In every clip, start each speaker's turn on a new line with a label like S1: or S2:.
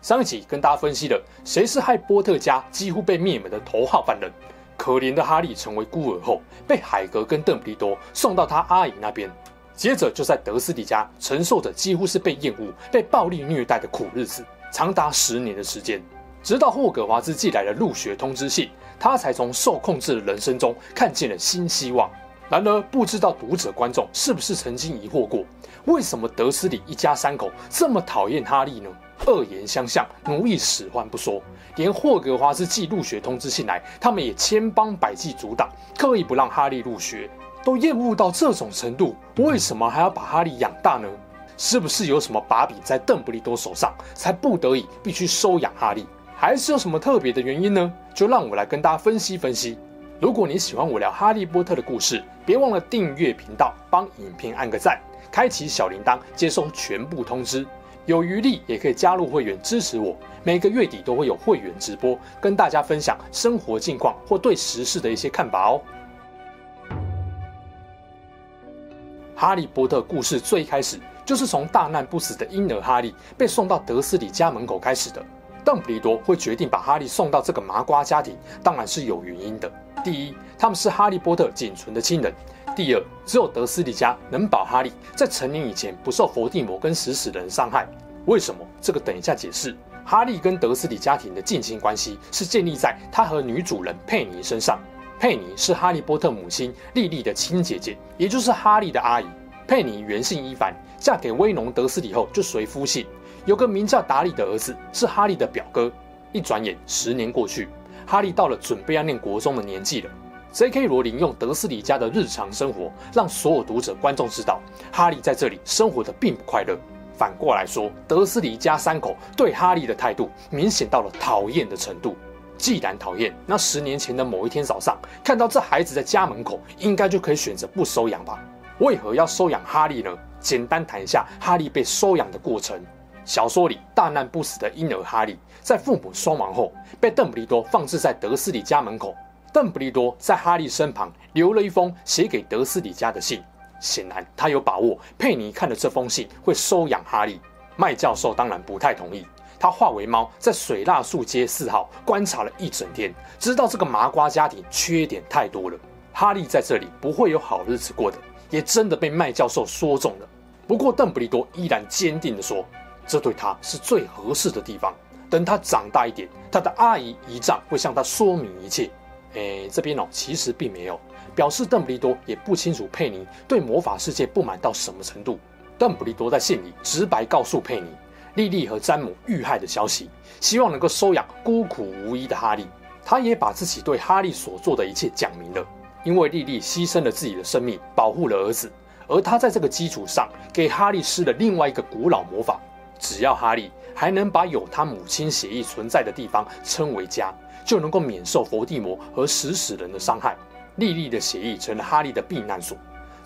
S1: 上一集跟大家分析了谁是害波特家几乎被灭门的头号犯人。可怜的哈利成为孤儿后，被海格跟邓布利多送到他阿姨那边。接着就在德斯里家承受着几乎是被厌恶、被暴力虐待的苦日子，长达十年的时间。直到霍格华兹寄来了入学通知信，他才从受控制的人生中看见了新希望。然而，不知道读者观众是不是曾经疑惑过，为什么德斯里一家三口这么讨厌哈利呢？恶言相向，奴役使唤不说，连霍格华兹寄入学通知信来，他们也千方百计阻挡，刻意不让哈利入学。都厌恶到这种程度，为什么还要把哈利养大呢？是不是有什么把柄在邓布利多手上，才不得已必须收养哈利？还是有什么特别的原因呢？就让我来跟大家分析分析。如果你喜欢我聊哈利波特的故事，别忘了订阅频道，帮影片按个赞，开启小铃铛，接收全部通知。有余力也可以加入会员支持我，每个月底都会有会员直播，跟大家分享生活近况或对时事的一些看法哦。哈利波特故事最开始就是从大难不死的婴儿哈利被送到德斯里家门口开始的。邓布利多会决定把哈利送到这个麻瓜家庭，当然是有原因的。第一，他们是哈利波特仅存的亲人。第二，只有德斯里家能保哈利在成年以前不受伏地魔跟食死人伤害。为什么？这个等一下解释。哈利跟德斯里家庭的近亲关系是建立在他和女主人佩妮身上。佩妮是哈利波特母亲莉莉的亲姐姐，也就是哈利的阿姨。佩妮原姓伊凡，嫁给威农德斯里后就随夫姓，有个名叫达利的儿子，是哈利的表哥。一转眼十年过去，哈利到了准备要念国中的年纪了。J.K. 罗琳用德斯里家的日常生活，让所有读者观众知道，哈利在这里生活的并不快乐。反过来说，德斯里家三口对哈利的态度明显到了讨厌的程度。既然讨厌，那十年前的某一天早上，看到这孩子在家门口，应该就可以选择不收养吧？为何要收养哈利呢？简单谈一下哈利被收养的过程。小说里大难不死的婴儿哈利，在父母双亡后，被邓布利多放置在德斯里家门口。邓布利多在哈利身旁留了一封写给德斯里家的信，显然他有把握佩妮看了这封信会收养哈利。麦教授当然不太同意，他化为猫在水蜡树街四号观察了一整天，知道这个麻瓜家庭缺点太多了，哈利在这里不会有好日子过的，也真的被麦教授说中了。不过邓布利多依然坚定地说，这对他是最合适的地方。等他长大一点，他的阿姨姨丈会向他说明一切。诶，这边哦，其实并没有表示邓布利多也不清楚佩妮对魔法世界不满到什么程度。邓布利多在信里直白告诉佩妮，莉莉和詹姆遇害的消息，希望能够收养孤苦无依的哈利。他也把自己对哈利所做的一切讲明了，因为莉莉牺牲了自己的生命保护了儿子，而他在这个基础上给哈利施了另外一个古老魔法，只要哈利还能把有他母亲血液存在的地方称为家。就能够免受伏地魔和食死人的伤害。莉莉的血液成了哈利的避难所。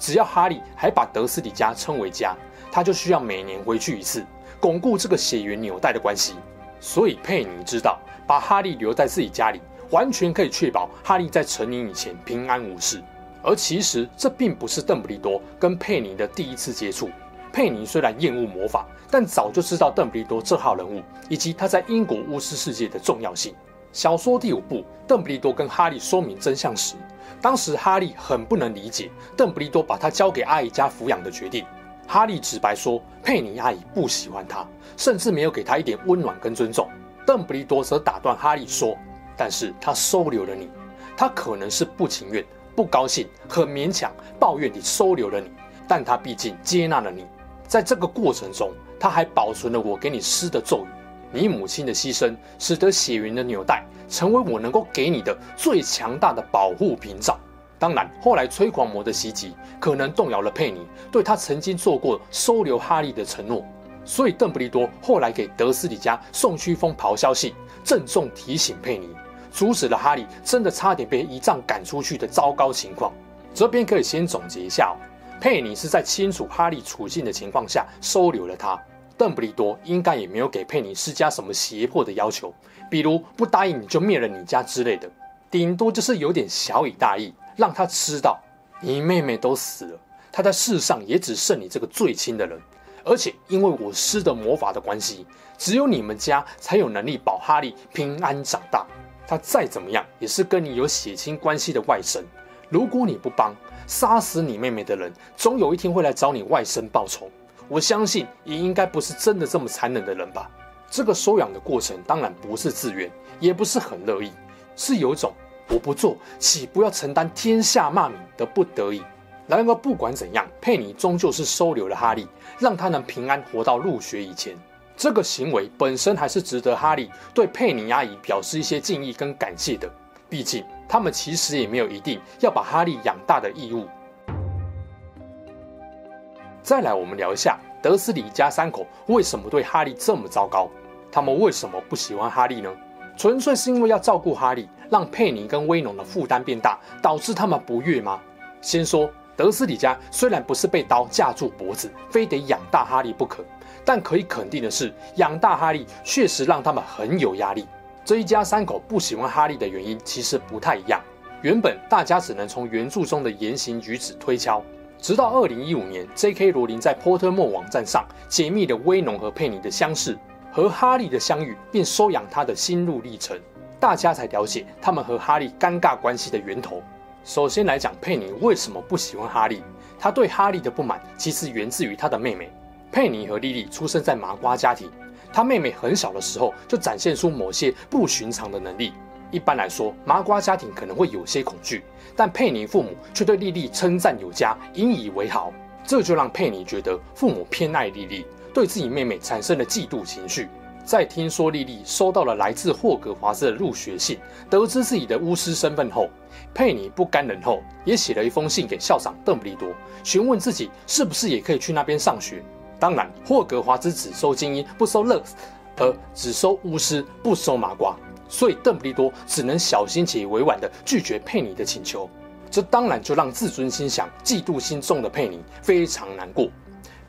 S1: 只要哈利还把德斯里家称为家，他就需要每年回去一次，巩固这个血缘纽带的关系。所以佩妮知道，把哈利留在自己家里，完全可以确保哈利在成年以前平安无事。而其实这并不是邓布利多跟佩妮的第一次接触。佩妮虽然厌恶魔法，但早就知道邓布利多这号人物以及他在英国巫师世界的重要性。小说第五部，邓布利多跟哈利说明真相时，当时哈利很不能理解邓布利多把他交给阿姨家抚养的决定。哈利直白说，佩妮阿姨不喜欢他，甚至没有给他一点温暖跟尊重。邓布利多则打断哈利说：“但是他收留了你，他可能是不情愿、不高兴、很勉强、抱怨你收留了你，但他毕竟接纳了你。在这个过程中，他还保存了我给你施的咒语。”你母亲的牺牲，使得血缘的纽带成为我能够给你的最强大的保护屏障。当然，后来催狂魔的袭击可能动摇了佩妮对他曾经做过收留哈利的承诺。所以邓布利多后来给德斯里家送去一封咆哮信，郑重提醒佩妮，阻止了哈利真的差点被一仗赶出去的糟糕情况。这边可以先总结一下哦，佩妮是在清楚哈利处境的情况下收留了他。邓布利多应该也没有给佩妮施加什么胁迫的要求，比如不答应你就灭了你家之类的，顶多就是有点小以大义，让他知道你妹妹都死了，他在世上也只剩你这个最亲的人。而且因为我施的魔法的关系，只有你们家才有能力保哈利平安长大。他再怎么样也是跟你有血亲关系的外甥，如果你不帮，杀死你妹妹的人，总有一天会来找你外甥报仇。我相信也应该不是真的这么残忍的人吧。这个收养的过程当然不是自愿，也不是很乐意，是有种我不做岂不要承担天下骂名的不得已。然而不管怎样，佩妮终究是收留了哈利，让他能平安活到入学以前。这个行为本身还是值得哈利对佩妮阿姨表示一些敬意跟感谢的。毕竟他们其实也没有一定要把哈利养大的义务。再来，我们聊一下德斯里家三口为什么对哈利这么糟糕？他们为什么不喜欢哈利呢？纯粹是因为要照顾哈利，让佩妮跟威农的负担变大，导致他们不悦吗？先说德斯里家虽然不是被刀架住脖子，非得养大哈利不可，但可以肯定的是，养大哈利确实让他们很有压力。这一家三口不喜欢哈利的原因其实不太一样。原本大家只能从原著中的言行举止推敲。直到二零一五年，J.K. 罗琳在波特莫网站上解密了威农和佩妮的相识和哈利的相遇，并收养他的心路历程，大家才了解他们和哈利尴尬关系的源头。首先来讲，佩妮为什么不喜欢哈利？她对哈利的不满其实源自于她的妹妹。佩妮和莉莉出生在麻瓜家庭，她妹妹很小的时候就展现出某些不寻常的能力。一般来说，麻瓜家庭可能会有些恐惧，但佩妮父母却对莉莉称赞有加，引以为豪。这就让佩妮觉得父母偏爱莉莉，对自己妹妹产生了嫉妒情绪。在听说莉莉收到了来自霍格华兹的入学信，得知自己的巫师身份后，佩妮不甘人后，也写了一封信给校长邓布利多，询问自己是不是也可以去那边上学。当然，霍格华兹只收精英，不收乐，而只收巫师，不收麻瓜。所以邓布利多只能小心且委婉地拒绝佩妮的请求，这当然就让自尊心强、嫉妒心重的佩妮非常难过。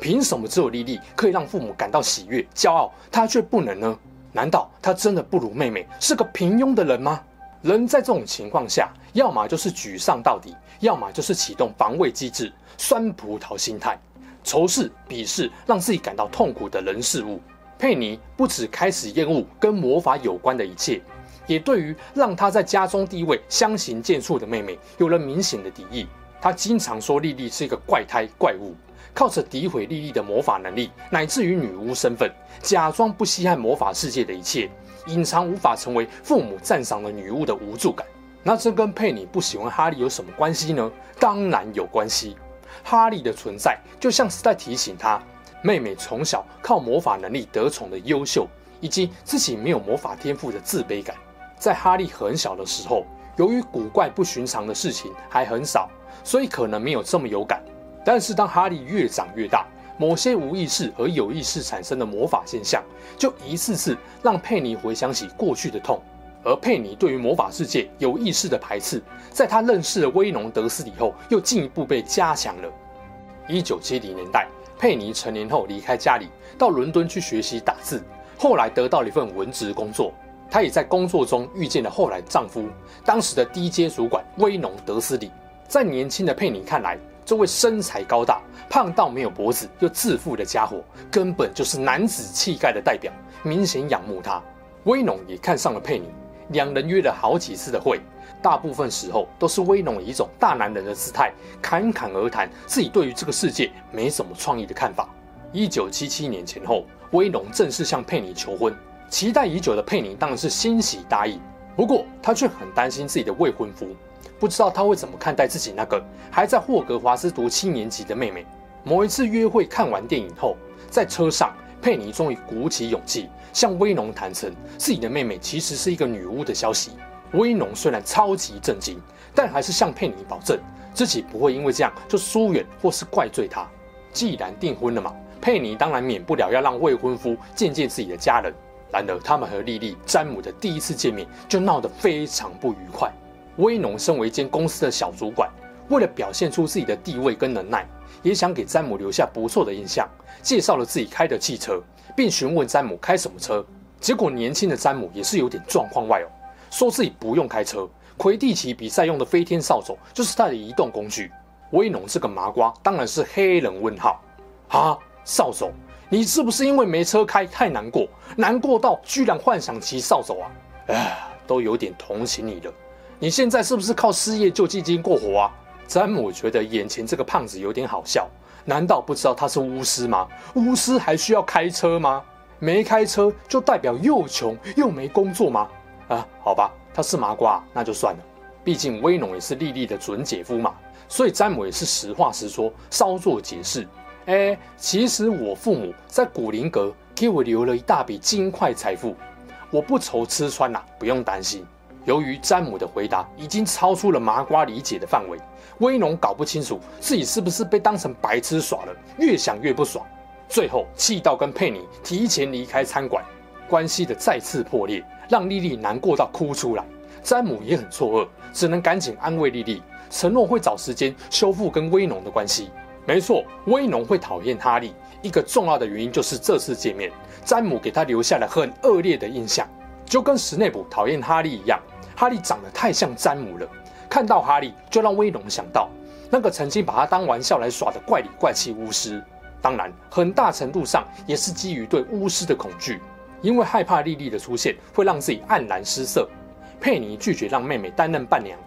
S1: 凭什么只有莉莉可以让父母感到喜悦、骄傲，她却不能呢？难道她真的不如妹妹，是个平庸的人吗？人在这种情况下，要么就是沮丧到底，要么就是启动防卫机制，酸葡萄心态，仇视、鄙视让自己感到痛苦的人事物。佩妮不止开始厌恶跟魔法有关的一切，也对于让她在家中地位相形见绌的妹妹有了明显的敌意。她经常说莉莉是一个怪胎怪物，靠着诋毁莉莉的魔法能力，乃至于女巫身份，假装不稀罕魔法世界的一切，隐藏无法成为父母赞赏的女巫的无助感。那这跟佩妮不喜欢哈利有什么关系呢？当然有关系。哈利的存在就像是在提醒她。妹妹从小靠魔法能力得宠的优秀，以及自己没有魔法天赋的自卑感，在哈利很小的时候，由于古怪不寻常的事情还很少，所以可能没有这么有感。但是当哈利越长越大，某些无意识和有意识产生的魔法现象，就一次次让佩妮回想起过去的痛。而佩妮对于魔法世界有意识的排斥，在她认识了威农德斯里后，又进一步被加强了。一九七零年代。佩妮成年后离开家里，到伦敦去学习打字。后来得到了一份文职工作。她也在工作中遇见了后来丈夫，当时的低阶主管威农德斯里。在年轻的佩妮看来，这位身材高大、胖到没有脖子又自负的家伙，根本就是男子气概的代表，明显仰慕他。威农也看上了佩妮，两人约了好几次的会。大部分时候都是威龙以一种大男人的姿态侃侃而谈自己对于这个世界没什么创意的看法。一九七七年前后，威龙正式向佩妮求婚，期待已久的佩妮当然是欣喜答应。不过她却很担心自己的未婚夫，不知道他会怎么看待自己那个还在霍格华兹读七年级的妹妹。某一次约会看完电影后，在车上，佩妮终于鼓起勇气向威农坦诚自己的妹妹其实是一个女巫的消息。威农虽然超级震惊，但还是向佩妮保证自己不会因为这样就疏远或是怪罪她。既然订婚了嘛，佩妮当然免不了要让未婚夫见见自己的家人。然而，他们和莉莉、詹姆的第一次见面就闹得非常不愉快。威农身为一间公司的小主管，为了表现出自己的地位跟能耐，也想给詹姆留下不错的印象，介绍了自己开的汽车，并询问詹姆开什么车。结果，年轻的詹姆也是有点状况外哦，说自己不用开车，魁地奇比赛用的飞天扫帚就是他的移动工具。威农这个麻瓜当然是黑人问号啊，扫帚。你是不是因为没车开太难过，难过到居然幻想骑扫帚啊？哎，都有点同情你了。你现在是不是靠失业救济金过活啊？詹姆觉得眼前这个胖子有点好笑，难道不知道他是巫师吗？巫师还需要开车吗？没开车就代表又穷又没工作吗？啊，好吧，他是麻瓜，那就算了。毕竟威农也是莉莉的准姐夫嘛，所以詹姆也是实话实说，稍作解释。哎，其实我父母在古灵阁给我留了一大笔金块财富，我不愁吃穿呐，不用担心。由于詹姆的回答已经超出了麻瓜理解的范围，威农搞不清楚自己是不是被当成白痴耍了，越想越不爽，最后气到跟佩妮提前离开餐馆，关系的再次破裂，让莉莉难过到哭出来。詹姆也很错愕，只能赶紧安慰莉莉，承诺会找时间修复跟威农的关系。没错，威农会讨厌哈利，一个重要的原因就是这次见面，詹姆给他留下了很恶劣的印象，就跟史内普讨厌哈利一样。哈利长得太像詹姆了，看到哈利就让威农想到那个曾经把他当玩笑来耍的怪里怪气巫师。当然，很大程度上也是基于对巫师的恐惧，因为害怕莉莉的出现会让自己黯然失色。佩妮拒绝让妹妹担任伴娘，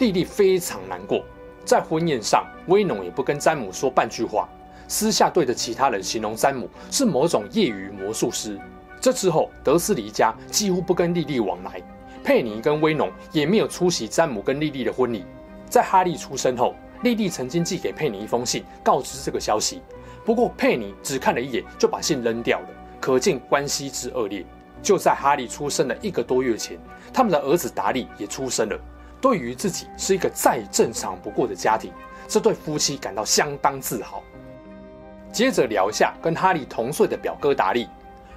S1: 莉莉非常难过。在婚宴上，威农也不跟詹姆说半句话，私下对着其他人形容詹姆是某种业余魔术师。这之后，德斯里家几乎不跟莉莉往来，佩妮跟威农也没有出席詹姆跟莉莉的婚礼。在哈利出生后，莉莉曾经寄给佩妮一封信，告知这个消息。不过佩妮只看了一眼就把信扔掉了，可见关系之恶劣。就在哈利出生的一个多月前，他们的儿子达利也出生了。对于自己是一个再正常不过的家庭，这对夫妻感到相当自豪。接着聊一下跟哈利同岁的表哥达利。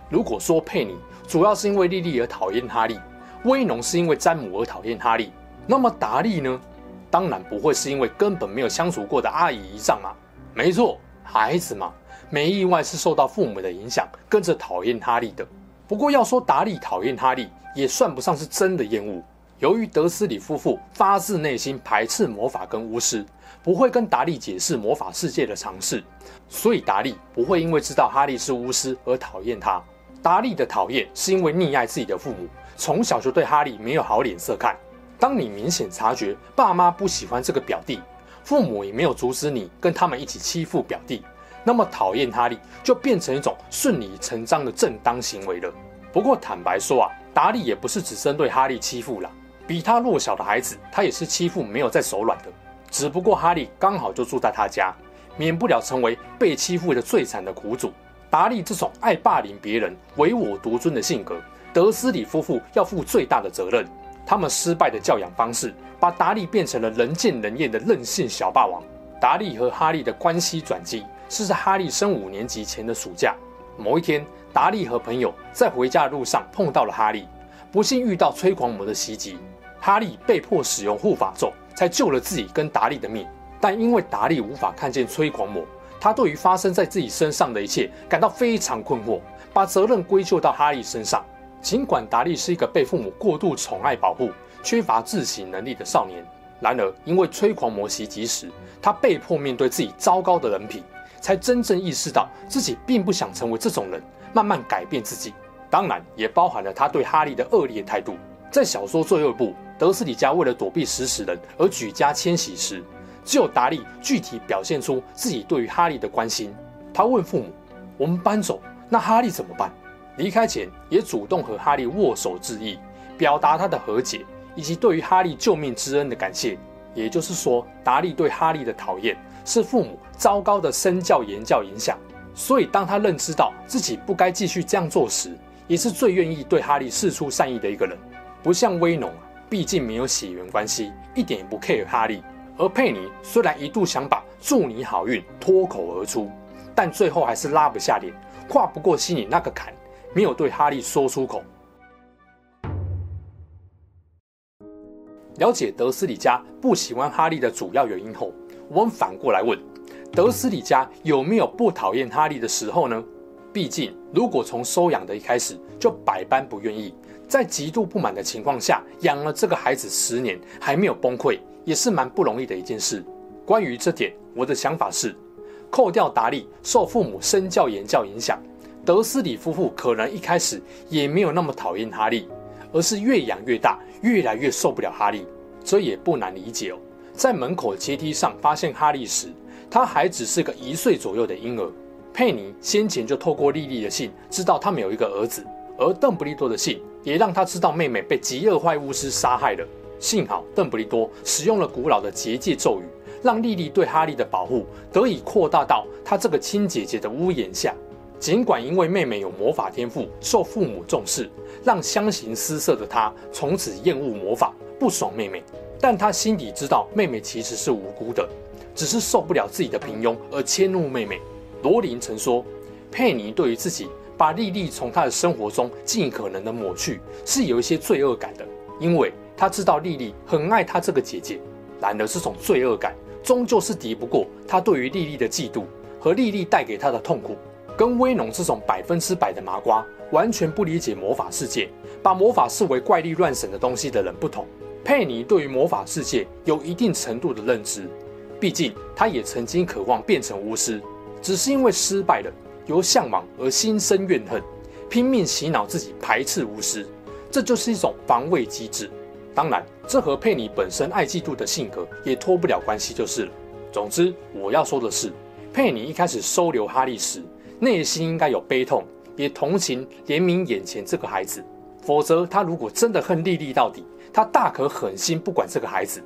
S1: 如果说佩妮主要是因为莉莉而讨厌哈利，威农是因为詹姆而讨厌哈利，那么达利呢？当然不会是因为根本没有相处过的阿姨姨丈嘛。没错，孩子嘛，没意外是受到父母的影响，跟着讨厌哈利的。不过要说达利讨厌哈利，也算不上是真的厌恶。由于德斯里夫妇发自内心排斥魔法跟巫师，不会跟达利解释魔法世界的常识，所以达利不会因为知道哈利是巫师而讨厌他。达利的讨厌是因为溺爱自己的父母，从小就对哈利没有好脸色看。当你明显察觉爸妈不喜欢这个表弟，父母也没有阻止你跟他们一起欺负表弟，那么讨厌哈利就变成一种顺理成章的正当行为了。不过坦白说啊，达利也不是只针对哈利欺负了。比他弱小的孩子，他也是欺负没有在手软的。只不过哈利刚好就住在他家，免不了成为被欺负的最惨的苦主。达利这种爱霸凌别人、唯我独尊的性格，德斯里夫妇要负最大的责任。他们失败的教养方式，把达利变成了人见人厌的任性小霸王。达利和哈利的关系转机是在哈利升五年级前的暑假。某一天，达利和朋友在回家的路上碰到了哈利，不幸遇到催狂魔的袭击。哈利被迫使用护法咒，才救了自己跟达利的命。但因为达利无法看见催狂魔，他对于发生在自己身上的一切感到非常困惑，把责任归咎到哈利身上。尽管达利是一个被父母过度宠爱保护、缺乏自省能力的少年，然而因为催狂魔袭击时，他被迫面对自己糟糕的人品，才真正意识到自己并不想成为这种人，慢慢改变自己。当然，也包含了他对哈利的恶劣态度。在小说最后一部。德斯里家为了躲避食死人而举家迁徙时，只有达利具体表现出自己对于哈利的关心。他问父母：“我们搬走，那哈利怎么办？”离开前也主动和哈利握手致意，表达他的和解以及对于哈利救命之恩的感谢。也就是说，达利对哈利的讨厌是父母糟糕的身教言教影响。所以，当他认知到自己不该继续这样做时，也是最愿意对哈利释出善意的一个人，不像威农。毕竟没有血缘关系，一点也不 care 哈利。而佩妮虽然一度想把“祝你好运”脱口而出，但最后还是拉不下脸，跨不过心里那个坎，没有对哈利说出口。了解德斯里家不喜欢哈利的主要原因后，我们反过来问：德斯里家有没有不讨厌哈利的时候呢？毕竟，如果从收养的一开始就百般不愿意，在极度不满的情况下养了这个孩子十年还没有崩溃，也是蛮不容易的一件事。关于这点，我的想法是，扣掉达利受父母身教言教影响，德思礼夫妇可能一开始也没有那么讨厌哈利，而是越养越大，越来越受不了哈利。这也不难理解哦。在门口阶梯上发现哈利时，他还只是个一岁左右的婴儿。佩妮先前就透过莉莉的信知道他们有一个儿子，而邓布利多的信也让他知道妹妹被极恶坏巫师杀害了。幸好邓布利多使用了古老的结界咒语，让莉莉对哈利的保护得以扩大到他这个亲姐姐的屋檐下。尽管因为妹妹有魔法天赋，受父母重视，让相形失色的他从此厌恶魔法，不爽妹妹，但他心底知道妹妹其实是无辜的，只是受不了自己的平庸而迁怒妹妹。罗琳曾说，佩妮对于自己把莉莉从她的生活中尽可能的抹去，是有一些罪恶感的，因为他知道莉莉很爱他这个姐姐。然而，这种罪恶感终究是敌不过他对于莉莉的嫉妒和莉莉带给他的痛苦。跟威农这种百分之百的麻瓜，完全不理解魔法世界，把魔法视为怪力乱神的东西的人不同，佩妮对于魔法世界有一定程度的认知，毕竟她也曾经渴望变成巫师。只是因为失败了，由向往而心生怨恨，拼命洗脑自己排斥巫师，这就是一种防卫机制。当然，这和佩妮本身爱嫉妒的性格也脱不了关系，就是了。总之，我要说的是，佩妮一开始收留哈利时，内心应该有悲痛，也同情怜悯眼前这个孩子。否则，他如果真的恨莉莉到底，他大可狠心不管这个孩子。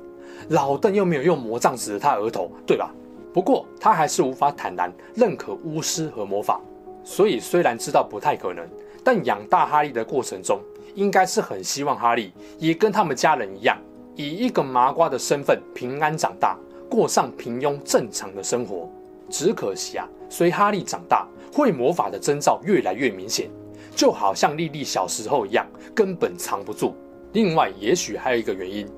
S1: 老邓又没有用魔杖指着他额头，对吧？不过他还是无法坦然认可巫师和魔法，所以虽然知道不太可能，但养大哈利的过程中，应该是很希望哈利也跟他们家人一样，以一个麻瓜的身份平安长大，过上平庸正常的生活。只可惜啊，随哈利长大，会魔法的征兆越来越明显，就好像莉莉小时候一样，根本藏不住。另外，也许还有一个原因，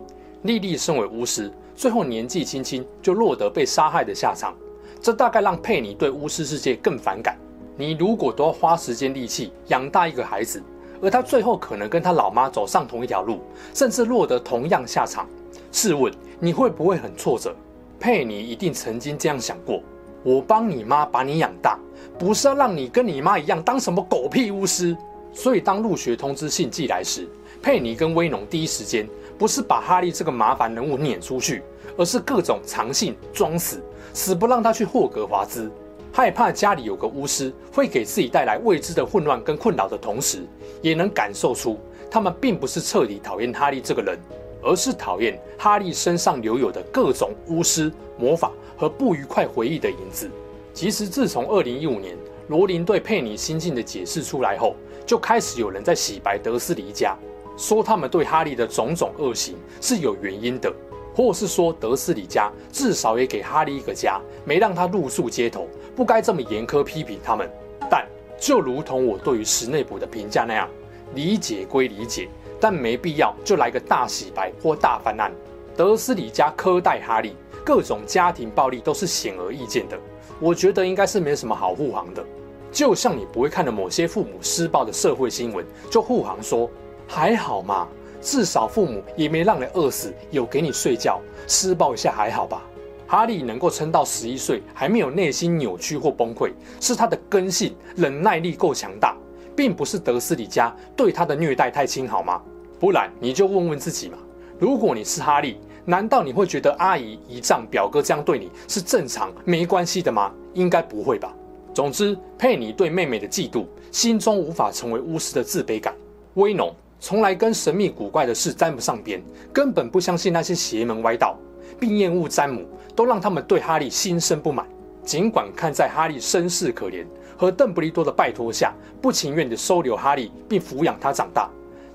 S1: 莉莉身为巫师。最后年纪轻轻就落得被杀害的下场，这大概让佩妮对巫师世界更反感。你如果都要花时间力气养大一个孩子，而他最后可能跟他老妈走上同一条路，甚至落得同样下场，试问你会不会很挫折？佩妮一定曾经这样想过：我帮你妈把你养大，不是要让你跟你妈一样当什么狗屁巫师。所以当入学通知信寄来时，佩妮跟威农第一时间。不是把哈利这个麻烦人物撵出去，而是各种藏信装死，死不让他去霍格华兹。害怕家里有个巫师会给自己带来未知的混乱跟困扰的同时，也能感受出他们并不是彻底讨厌哈利这个人，而是讨厌哈利身上留有的各种巫师魔法和不愉快回忆的影子。其实自从2015年罗琳对佩妮心境的解释出来后，就开始有人在洗白德思礼家。说他们对哈利的种种恶行是有原因的，或是说德斯里家至少也给哈利一个家，没让他露宿街头，不该这么严苛批评他们。但就如同我对于史内普的评价那样，理解归理解，但没必要就来个大洗白或大翻案。德斯里家苛待哈利，各种家庭暴力都是显而易见的，我觉得应该是没什么好护航的。就像你不会看的某些父母施暴的社会新闻，就护航说。还好嘛，至少父母也没让你饿死，有给你睡觉，施暴一下还好吧？哈利能够撑到十一岁，还没有内心扭曲或崩溃，是他的根性、忍耐力够强大，并不是德思礼家对他的虐待太轻，好吗？不然你就问问自己嘛，如果你是哈利，难道你会觉得阿姨、姨丈、表哥这样对你是正常、没关系的吗？应该不会吧。总之，佩妮对妹妹的嫉妒，心中无法成为巫师的自卑感，威农。从来跟神秘古怪的事沾不上边，根本不相信那些邪门歪道，并厌恶詹姆，都让他们对哈利心生不满。尽管看在哈利身世可怜和邓布利多的拜托下，不情愿地收留哈利并抚养他长大，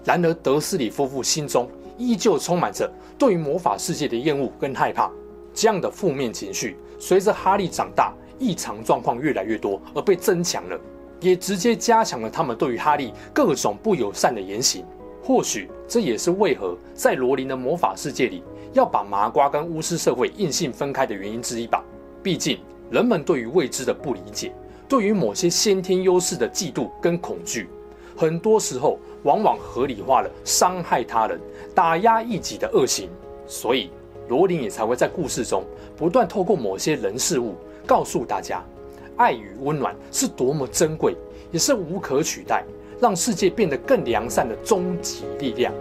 S1: 然而德思礼夫妇心中依旧充满着对于魔法世界的厌恶跟害怕。这样的负面情绪随着哈利长大，异常状况越来越多而被增强了，也直接加强了他们对于哈利各种不友善的言行。或许这也是为何在罗琳的魔法世界里要把麻瓜跟巫师社会硬性分开的原因之一吧。毕竟人们对于未知的不理解，对于某些先天优势的嫉妒跟恐惧，很多时候往往合理化了伤害他人、打压异己的恶行。所以罗琳也才会在故事中不断透过某些人事物告诉大家，爱与温暖是多么珍贵，也是无可取代。让世界变得更良善的终极力量。